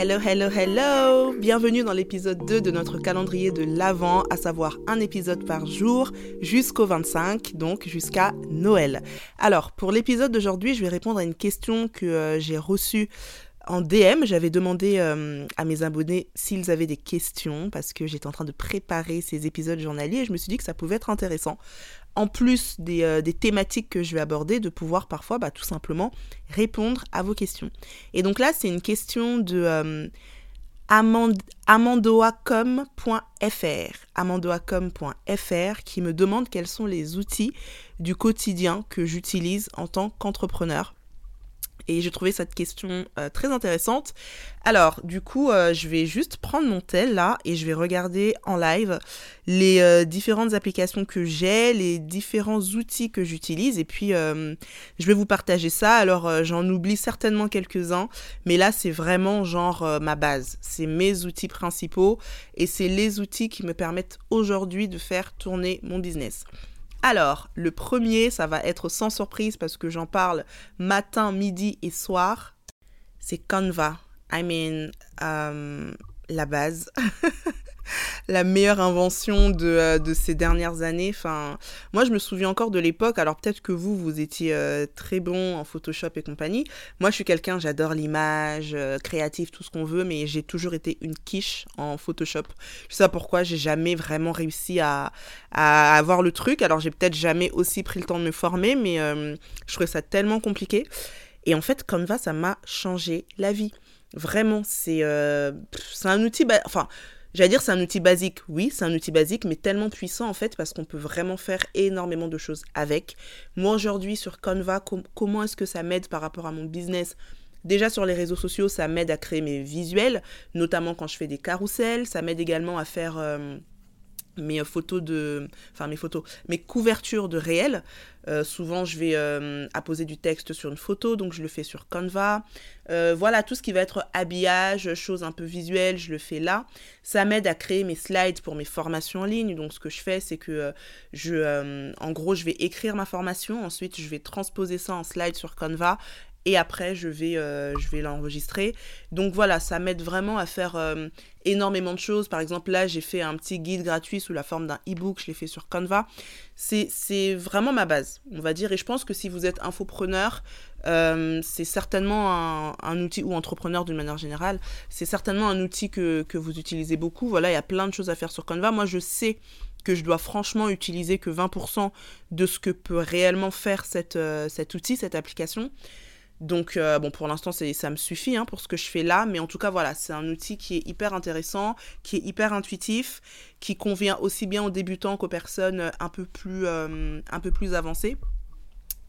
Hello, hello, hello. Bienvenue dans l'épisode 2 de notre calendrier de l'Avent, à savoir un épisode par jour jusqu'au 25, donc jusqu'à Noël. Alors, pour l'épisode d'aujourd'hui, je vais répondre à une question que euh, j'ai reçue en DM, j'avais demandé euh, à mes abonnés s'ils avaient des questions parce que j'étais en train de préparer ces épisodes journaliers et je me suis dit que ça pouvait être intéressant en plus euh, des, thématiques que je vais aborder, de pouvoir parfois bah, tout simplement répondre à vos questions. Et donc là, c'est une question de euh, amandoacom.fr, amandoacom.fr qui me demande quels sont les outils du quotidien que j'utilise en tant qu'entrepreneur et j'ai trouvé cette question euh, très intéressante. Alors, du coup, euh, je vais juste prendre mon tel là et je vais regarder en live les euh, différentes applications que j'ai, les différents outils que j'utilise et puis je vais vous partager ça. Alors, j'en oublie certainement quelques-uns, mais là, c'est vraiment genre ma base. C'est mes outils principaux et c'est les outils qui me permettent aujourd'hui de faire tourner mon business. Alors, le premier, ça va être sans surprise parce que j'en parle matin, midi et soir. C'est Canva. I mean, euh, la base. la meilleure invention de, euh, de, ces dernières années. Enfin, moi, je me souviens encore de l'époque. Alors, peut-être que vous, vous étiez euh, très bon en Photoshop et compagnie. Moi, je suis quelqu'un, j'adore l'image, euh, créatif, tout ce qu'on veut, mais j'ai toujours été une quiche en Photoshop. Je sais pas pourquoi, j'ai jamais vraiment réussi à, à avoir le truc. Alors, j'ai peut-être jamais aussi pris le temps de me former, mais je trouvais ça tellement compliqué. Et en fait, Canva, ça m'a changé la vie. Vraiment, c'est c'est un outil. Bah, enfin, J'allais dire c'est un outil basique. Oui, c'est un outil basique, mais tellement puissant en fait parce qu'on peut vraiment faire énormément de choses avec. Moi aujourd'hui sur Canva, comment est-ce que ça m'aide par rapport à mon business? Déjà sur les réseaux sociaux, ça m'aide à créer mes visuels, notamment quand je fais des carousels. Ça m'aide également à faire... Euh, mes photos de enfin mes photos mes couvertures de réel. Euh, souvent je vais euh, apposer du texte sur une photo donc je le fais sur Canva. Euh, voilà tout ce qui va être habillage choses un peu visuelles je le fais là. Ça m'aide à créer mes slides pour mes formations en ligne. Donc ce que je fais c'est que je en gros je vais écrire ma formation. Ensuite je vais transposer ça en slide sur Canva et après je vais, euh, vais l'enregistrer. Donc voilà, ça m'aide vraiment à faire euh, énormément de choses. Par exemple, là, j'ai fait un petit guide gratuit sous la forme d'un e-book, je l'ai fait sur Canva. C'est vraiment ma base, on va dire. Et je pense que si vous êtes infopreneur, euh, c'est certainement un, un, outil, ou entrepreneur d'une manière générale, c'est certainement un outil que, que vous utilisez beaucoup. Voilà, il y a plein de choses à faire sur Canva. Moi, je sais que je dois franchement utiliser que 20% de ce que peut réellement faire cette, cet outil, cette application. Donc, euh, bon, pour l'instant, ça me suffit hein, pour ce que je fais là. Mais en tout cas, voilà, c'est un outil qui est hyper intéressant, qui est hyper intuitif, qui convient aussi bien aux débutants qu'aux personnes euh, un peu plus, euh, un peu plus avancées.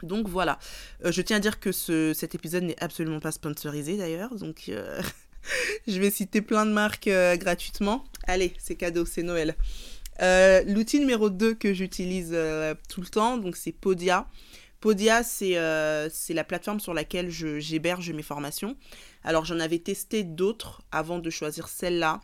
Donc voilà, je tiens à dire que ce, cet épisode n'est absolument pas sponsorisé d'ailleurs. Donc je vais citer plein de marques gratuitement. Allez, c'est cadeau, c'est Noël. L'outil numéro 2 que j'utilise tout le temps, donc c'est Podia. Podia, euh, c'est la plateforme sur laquelle j'héberge mes formations. Alors j'en avais testé d'autres avant de choisir celle-là.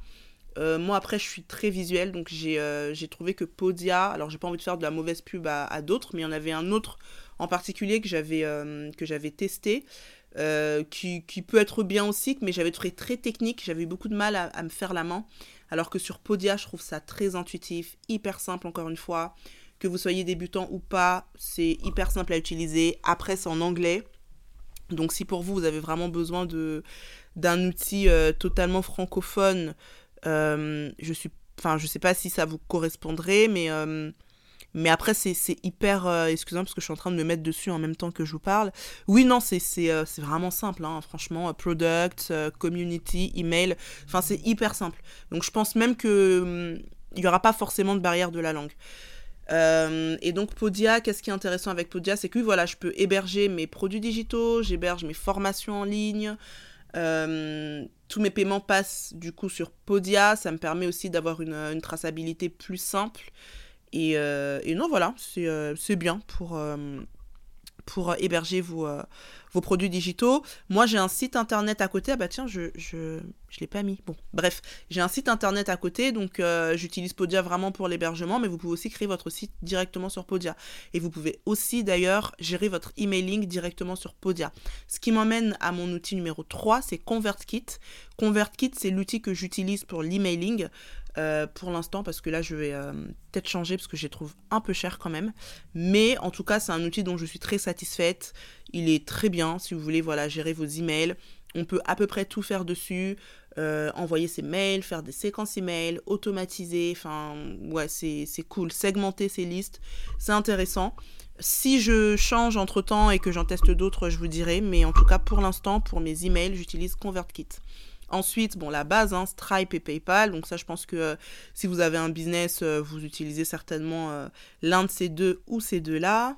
Euh, moi après je suis très visuelle donc euh, j'ai trouvé que Podia, alors j'ai pas envie de faire de la mauvaise pub à, d'autres, mais il y en avait un autre en particulier que j'avais testé. Qui, qui, peut être bien aussi, mais j'avais trouvé très technique, j'avais beaucoup de mal à, me faire la main. Alors que sur Podia, je trouve ça très intuitif, hyper simple encore une fois. Que vous soyez débutant ou pas, c'est hyper simple à utiliser. Après, c'est en anglais. Donc si pour vous, vous avez vraiment besoin de d'un outil euh, totalement francophone, euh, je suis enfin je sais pas si ça vous correspondrait mais euh, mais après c'est hyper excusez-moi parce que je suis en train de me mettre dessus en même temps que je vous parle oui non c'est vraiment simple hein, franchement product community email enfin c'est hyper simple donc je pense même que hum, il y aura pas forcément de barrière de la langue euh, et donc Podia, qu'est-ce qui est intéressant avec Podia, c'est que voilà, je peux héberger mes produits digitaux, j'héberge mes formations en ligne. Euh, tous mes paiements passent du coup sur Podia, ça me permet aussi d'avoir une, traçabilité plus simple. Et, euh, et non, voilà, c'est bien pour, pour héberger vos, vos produits digitaux. Moi, j'ai un site internet à côté. Ah bah tiens, je je, je l'ai pas mis. Bon, bref, j'ai un site internet à côté, donc euh, j'utilise Podia vraiment pour l'hébergement, mais vous pouvez aussi créer votre site directement sur Podia. Et vous pouvez aussi d'ailleurs gérer votre emailing directement sur Podia. Ce qui m'emmène à mon outil numéro 3, c'est ConvertKit. ConvertKit, c'est l'outil que j'utilise pour l'emailing. Euh, pour l'instant parce que là je vais euh, peut-être changer parce que je les trouve un peu cher quand même. Mais en tout cas c'est un outil dont je suis très satisfaite. Il est très bien si vous voulez voilà gérer vos emails. On peut à peu près tout faire dessus. Euh, envoyer ses mails, faire des séquences emails, automatiser, enfin ouais c'est cool, segmenter ses listes, c'est intéressant. Si je change entre temps et que j'en teste d'autres, je vous dirai, mais en tout cas pour l'instant, pour mes emails, j'utilise ConvertKit. Ensuite, bon, la base, hein, Stripe et PayPal. Donc ça, je pense que euh, si vous avez un business, euh, vous utilisez certainement euh, l'un de ces deux ou ces deux-là.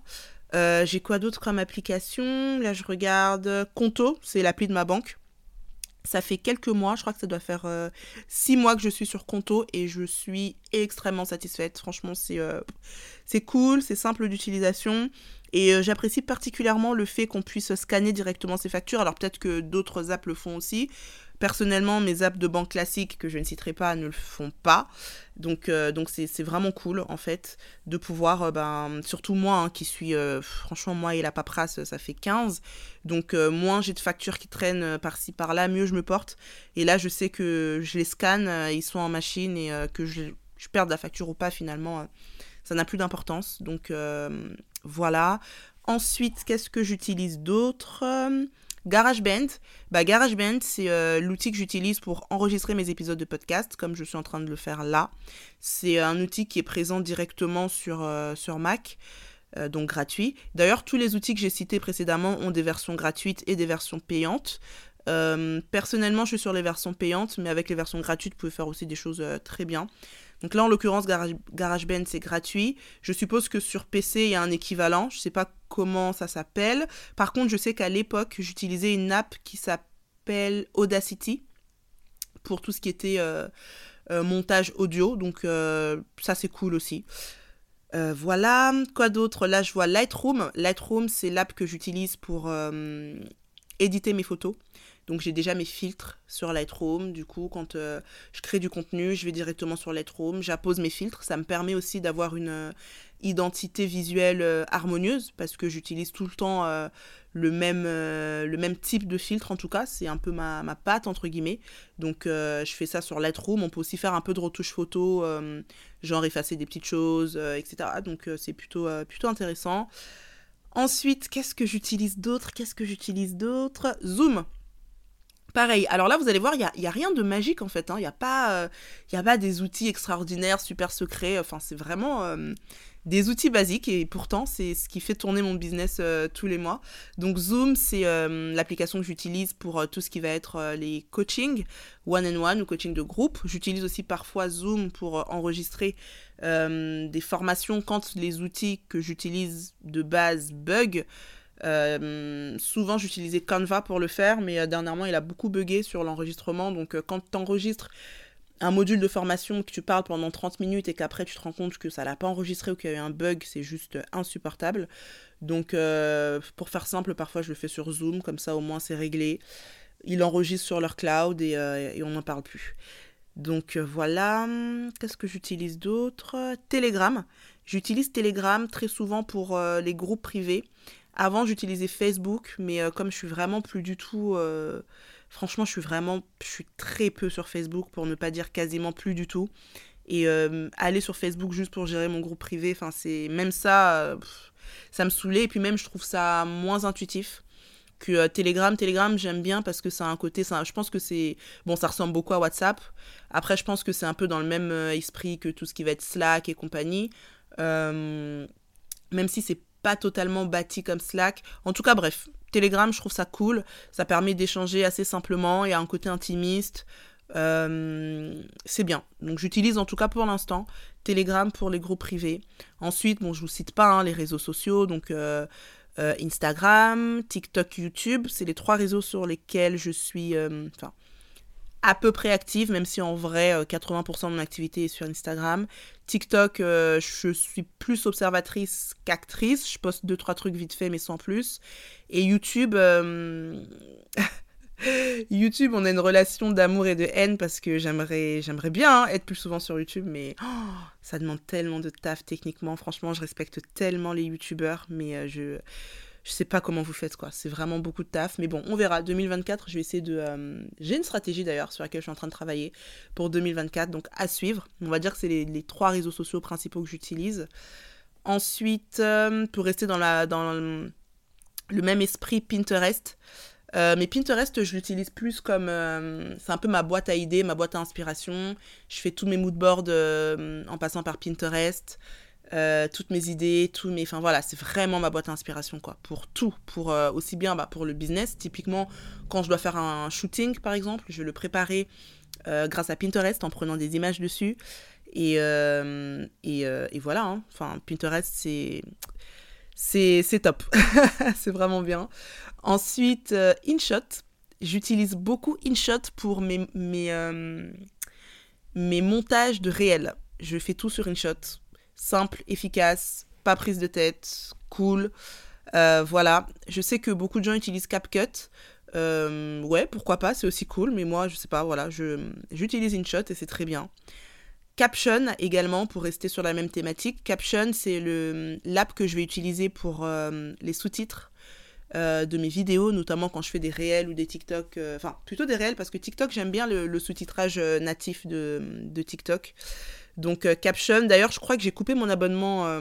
J'ai quoi d'autre comme application? Là, je regarde Conto, c'est l'appli de ma banque. Ça fait quelques mois, je crois que ça doit faire six mois que je suis sur Conto et je suis extrêmement satisfaite. Franchement, c'est cool, c'est simple d'utilisation. Et j'apprécie particulièrement le fait qu'on puisse scanner directement ses factures. Alors peut-être que d'autres apps le font aussi. Personnellement, mes apps de banque classiques, que je ne citerai pas, ne le font pas. Donc, euh, c'est vraiment cool, en fait, de pouvoir, euh, ben, surtout moi, hein, qui suis, euh, franchement, moi et la paperasse, ça fait 15. Donc, moins j'ai de factures qui traînent par-ci, par-là, mieux je me porte. Et là, je sais que je les scanne, ils sont en machine et que je, je perde la facture ou pas, finalement, ça n'a plus d'importance. Donc, voilà. Ensuite, qu'est-ce que j'utilise d'autre? GarageBand, bah GarageBand, c'est euh, l'outil que j'utilise pour enregistrer mes épisodes de podcast, comme je suis en train de le faire là. C'est un outil qui est présent directement sur, euh, sur Mac, euh, donc gratuit. D'ailleurs, tous les outils que j'ai cités précédemment ont des versions gratuites et des versions payantes. personnellement, je suis sur les versions payantes, mais avec les versions gratuites, vous pouvez faire aussi des choses très bien. Donc là, en l'occurrence, Garage, GarageBand, c'est gratuit. Je suppose que sur PC, il y a un équivalent. Je ne sais pas comment ça s'appelle. Par contre, je sais qu'à l'époque, j'utilisais une app qui s'appelle Audacity pour tout ce qui était euh, euh, montage audio. Donc euh, ça, c'est cool aussi. voilà, quoi d'autre? Là, je vois Lightroom. Lightroom, c'est l'app que j'utilise pour éditer mes photos. Donc j'ai déjà mes filtres sur Lightroom. Du coup, quand euh, je crée du contenu, je vais directement sur Lightroom, j'appose mes filtres. Ça me permet aussi d'avoir une euh, identité visuelle euh, harmonieuse parce que j'utilise tout le temps le, même, le même type de filtre en tout cas. C'est un peu ma, ma patte entre guillemets. Donc je fais ça sur Lightroom. On peut aussi faire un peu de retouche photo, genre effacer des petites choses, etc. Donc c'est plutôt, plutôt intéressant. Ensuite, qu'est-ce que j'utilise d'autre? Qu'est-ce que j'utilise d'autre? Zoom. Pareil, alors là vous allez voir, il n'y a, a, rien de magique en fait, hein. il n'y a, pas, euh, a pas des outils extraordinaires, super secrets, enfin c'est vraiment euh, des outils basiques et pourtant c'est ce qui fait tourner mon business euh, tous les mois. Donc Zoom c'est l'application que j'utilise pour tout ce qui va être les coachings, one and one ou coaching de groupe. J'utilise aussi parfois Zoom pour enregistrer des formations quand les outils que j'utilise de base bug. Euh, souvent, j'utilisais Canva pour le faire, mais euh, dernièrement, il a beaucoup bugué sur l'enregistrement. Donc, euh, quand tu enregistres un module de formation que tu parles pendant 30 minutes et qu'après tu te rends compte que ça l'a pas enregistré ou qu'il y a eu un bug, c'est juste insupportable. Donc, pour faire simple, parfois je le fais sur Zoom, comme ça au moins c'est réglé. Ils enregistrent sur leur cloud et, on n'en parle plus. Donc voilà, qu'est-ce que j'utilise d'autre? Telegram. J'utilise Telegram très souvent pour les groupes privés. Avant, j'utilisais Facebook, mais euh, comme je suis vraiment plus du tout. Euh, franchement, je suis vraiment. Je suis très peu sur Facebook, pour ne pas dire quasiment plus du tout. Et euh, aller sur Facebook juste pour gérer mon groupe privé, enfin, c'est. Même ça, ça me saoulait. Et puis même, je trouve ça moins intuitif que Telegram. Telegram, j'aime bien parce que ça a un côté. Ça, je pense que c'est. Bon, ça ressemble beaucoup à WhatsApp. Après, je pense que c'est un peu dans le même esprit que tout ce qui va être Slack et compagnie. même si c'est pas totalement bâti comme Slack. En tout cas, bref, Telegram, je trouve ça cool. Ça permet d'échanger assez simplement. Il y a un côté intimiste. Euh, c'est bien. Donc j'utilise en tout cas pour l'instant Telegram pour les groupes privés. Ensuite, bon, je vous cite pas hein, les réseaux sociaux, donc euh, euh, Instagram, TikTok, YouTube, c'est les trois réseaux sur lesquels je suis, enfin, à peu près active, même si en vrai 80% de mon activité est sur Instagram. TikTok, je suis plus observatrice qu'actrice. Je poste deux trois trucs vite fait, mais sans plus. Et YouTube, YouTube, on a une relation d'amour et de haine parce que j'aimerais, j'aimerais bien hein, être plus souvent sur YouTube, mais oh, ça demande tellement de taf techniquement. Franchement, je respecte tellement les YouTubeurs, mais euh, je je sais pas comment vous faites quoi. C'est vraiment beaucoup de taf, mais bon, on verra. 2024, je vais essayer de. Euh, j'ai une stratégie d'ailleurs sur laquelle je suis en train de travailler pour 2024, donc à suivre. On va dire que c'est les, trois réseaux sociaux principaux que j'utilise. Ensuite, euh, pour rester dans la le même esprit Pinterest. Euh, mais Pinterest, je l'utilise plus comme. C'est un peu ma boîte à idées, ma boîte à inspiration. Je fais tous mes moodboards euh, en passant par Pinterest. Toutes mes idées, tous mes. Enfin voilà, c'est vraiment ma boîte à inspiration, quoi. Pour tout. Pour, aussi bien bah, pour le business. Typiquement, quand je dois faire un shooting, par exemple, je vais le préparer grâce à Pinterest en prenant des images dessus. Et, et, voilà. Hein. Pinterest, c'est. Top. c'est vraiment bien. Ensuite, euh, InShot. J'utilise beaucoup InShot pour mes, mes, euh, mes montages de réel. Je fais tout sur InShot. Simple, efficace, pas prise de tête, cool. Euh, voilà. Je sais que beaucoup de gens utilisent CapCut. ouais, pourquoi pas, c'est aussi cool, mais moi, je sais pas, voilà, j'utilise InShot et c'est très bien. Caption également, pour rester sur la même thématique. Caption, c'est l'app que je vais utiliser pour les sous-titres euh, de mes vidéos, notamment quand je fais des réels ou des TikTok. Euh, enfin, plutôt des réels parce que TikTok, j'aime bien le, sous-titrage euh, natif de, TikTok. Donc, Caption. D'ailleurs, je crois que j'ai coupé mon abonnement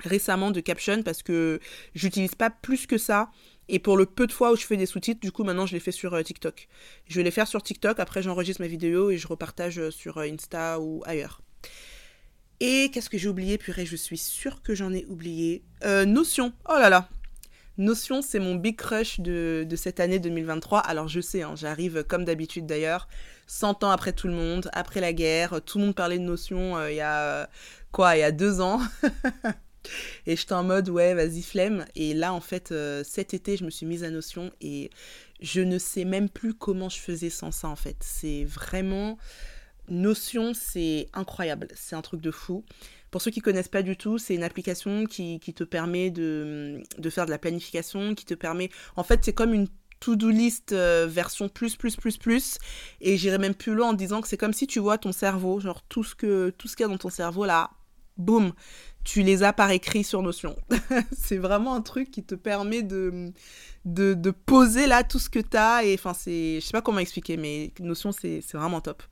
récemment de Caption parce que j'utilise pas plus que ça. Et pour le peu de fois où je fais des sous-titres, du coup, maintenant, je les fais sur TikTok. Je vais les faire sur TikTok, après, j'enregistre mes vidéos et je repartage sur Insta ou ailleurs. Et qu'est-ce que j'ai oublié? Purée, je suis sûre que j'en ai oublié. Notion. Oh là là, Notion, c'est mon big crush de, cette année 2023. Alors je sais, hein, j'arrive comme d'habitude d'ailleurs, 100 ans après tout le monde, après la guerre, tout le monde parlait de Notion euh, il y a quoi, il y a deux ans. et j'étais en mode ouais, vas-y flemme. Et là en fait, euh, cet été, je me suis mise à Notion et je ne sais même plus comment je faisais sans ça en fait. C'est vraiment Notion, c'est incroyable, c'est un truc de fou. Pour ceux qui connaissent pas du tout, c'est une application qui, te permet de, faire de la planification, qui te permet... En fait, c'est comme une to-do list euh, version plus, plus, plus, plus. Et j'irai même plus loin en disant que c'est comme si tu vois ton cerveau, genre tout ce qu'il y a dans ton cerveau là, boum, tu les as par écrit sur Notion. c'est vraiment un truc qui te permet de, de, poser là tout ce que tu as. Et enfin, c'est, je sais pas comment expliquer, mais Notion, c'est vraiment top.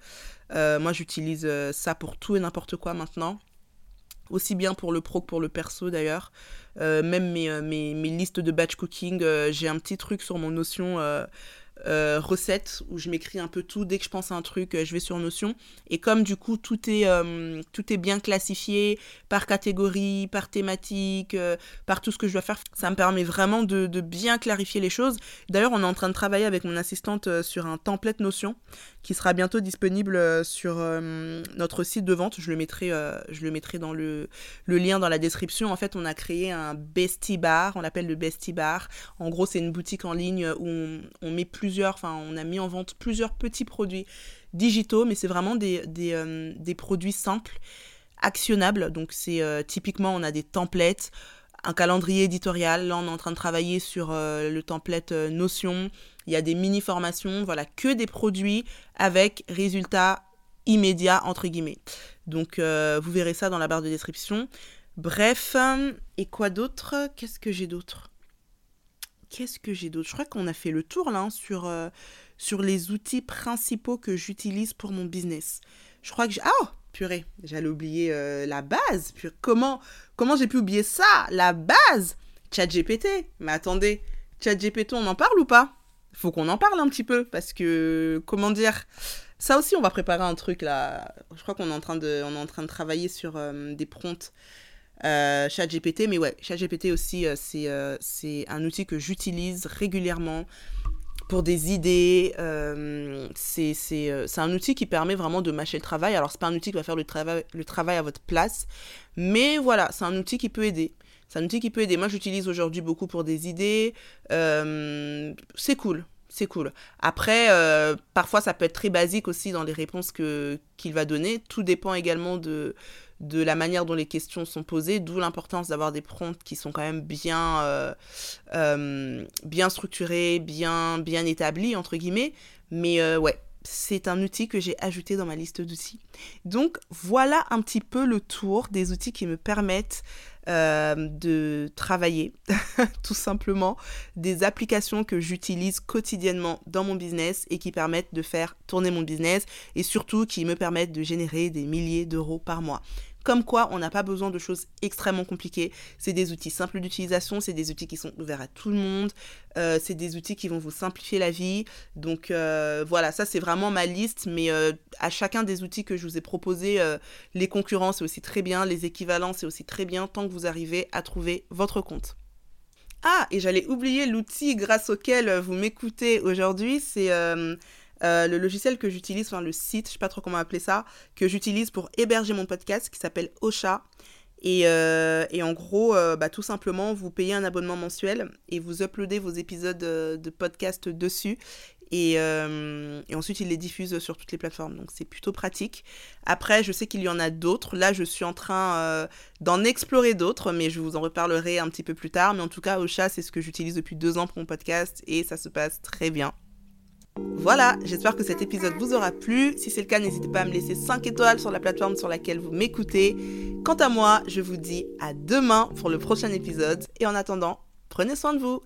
Euh, moi, j'utilise euh, ça pour tout et n'importe quoi maintenant aussi bien pour le pro que pour le perso d'ailleurs. Euh, même mes, euh, mes, mes, listes de batch cooking, euh, j'ai un petit truc sur mon notion euh, recettes où je m'écris un peu tout. Dès que je pense à un truc, euh, je vais sur Notion. Et comme du coup, tout est, euh, tout est bien classifié par catégorie, par thématique, par tout ce que je dois faire, ça me permet vraiment de, de bien clarifier les choses. D'ailleurs, on est en train de travailler avec mon assistante sur un template Notion qui sera bientôt disponible sur notre site de vente. Je le mettrai, je le mettrai dans le, le lien dans la description. En fait, on a créé un Bestie Bar, on l'appelle le Bestie Bar. En gros, c'est une boutique en ligne où on, on met plus on a mis en vente plusieurs petits produits digitaux, mais c'est vraiment des, des, euh, produits simples, actionnables. Donc c'est euh, typiquement on a des templates, un calendrier éditorial. Là on est en train de travailler sur euh, le template Notion. Il y a des mini formations, voilà, que des produits avec résultats immédiats entre guillemets. Donc vous verrez ça dans la barre de description. Bref, et quoi d'autre? Qu'est-ce que j'ai d'autre? Qu'est-ce que j'ai d'autre? Je crois qu'on a fait le tour là hein, sur, euh, sur les outils principaux que j'utilise pour mon business. Je crois que j'ai... Ah Purée, j'allais oublier euh, la base. Comment, comment j'ai pu oublier ça? La base ChatGPT. Mais attendez, ChatGPT, on en parle ou pas? Faut qu'on en parle un petit peu parce que, comment dire? Ça aussi, on va préparer un truc là. Je crois qu'on est en train de, on est en train de travailler sur euh, des prompts euh, ChatGPT, mais ouais, ChatGPT aussi, euh, euh, c'est un outil que j'utilise régulièrement pour des idées. c'est un outil qui permet vraiment de mâcher le travail. Alors, c'est pas un outil qui va faire le travail, le travail à votre place, mais voilà, c'est un outil qui peut aider. C'est un outil qui peut aider. Moi, j'utilise aujourd'hui beaucoup pour des idées. c'est cool. c'est cool. Après, euh, parfois, ça peut être très basique aussi dans les réponses que qu'il va donner. Tout dépend également de, de la manière dont les questions sont posées, d'où l'importance d'avoir des prompts qui sont quand même bien, euh, euh, bien structurés, bien, établis, entre guillemets. Mais ouais, c'est un outil que j'ai ajouté dans ma liste d'outils. Donc voilà un petit peu le tour des outils qui me permettent euh, de travailler, tout simplement, des applications que j'utilise quotidiennement dans mon business et qui permettent de faire tourner mon business et surtout qui me permettent de générer des milliers d'euros par mois. Comme quoi, on n'a pas besoin de choses extrêmement compliquées. C'est des outils simples d'utilisation, c'est des outils qui sont ouverts à tout le monde, euh, c'est des outils qui vont vous simplifier la vie. Donc euh, voilà, ça c'est vraiment ma liste, mais euh, à chacun des outils que je vous ai proposés, les concurrents c'est aussi très bien, les équivalents c'est aussi très bien, tant que vous arrivez à trouver votre compte. Ah, et j'allais oublier l'outil grâce auquel vous m'écoutez aujourd'hui, c'est euh, le logiciel que j'utilise, enfin le site, je sais pas trop comment appeler ça, que j'utilise pour héberger mon podcast qui s'appelle Ocha. Et, euh, et, en gros, euh, bah, tout simplement, vous payez un abonnement mensuel et vous uploadez vos épisodes de podcast dessus. Et, et, ensuite, il les diffuse sur toutes les plateformes. Donc, c'est plutôt pratique. Après, je sais qu'il y en a d'autres. Là, je suis en train d'en explorer d'autres, mais je vous en reparlerai un petit peu plus tard. Mais en tout cas, Ocha, c'est ce que j'utilise depuis deux ans pour mon podcast et ça se passe très bien. Voilà, j'espère que cet épisode vous aura plu. Si c'est le cas, n'hésitez pas à me laisser 5 étoiles sur la plateforme sur laquelle vous m'écoutez. Quant à moi, je vous dis à demain pour le prochain épisode. Et en attendant, prenez soin de vous.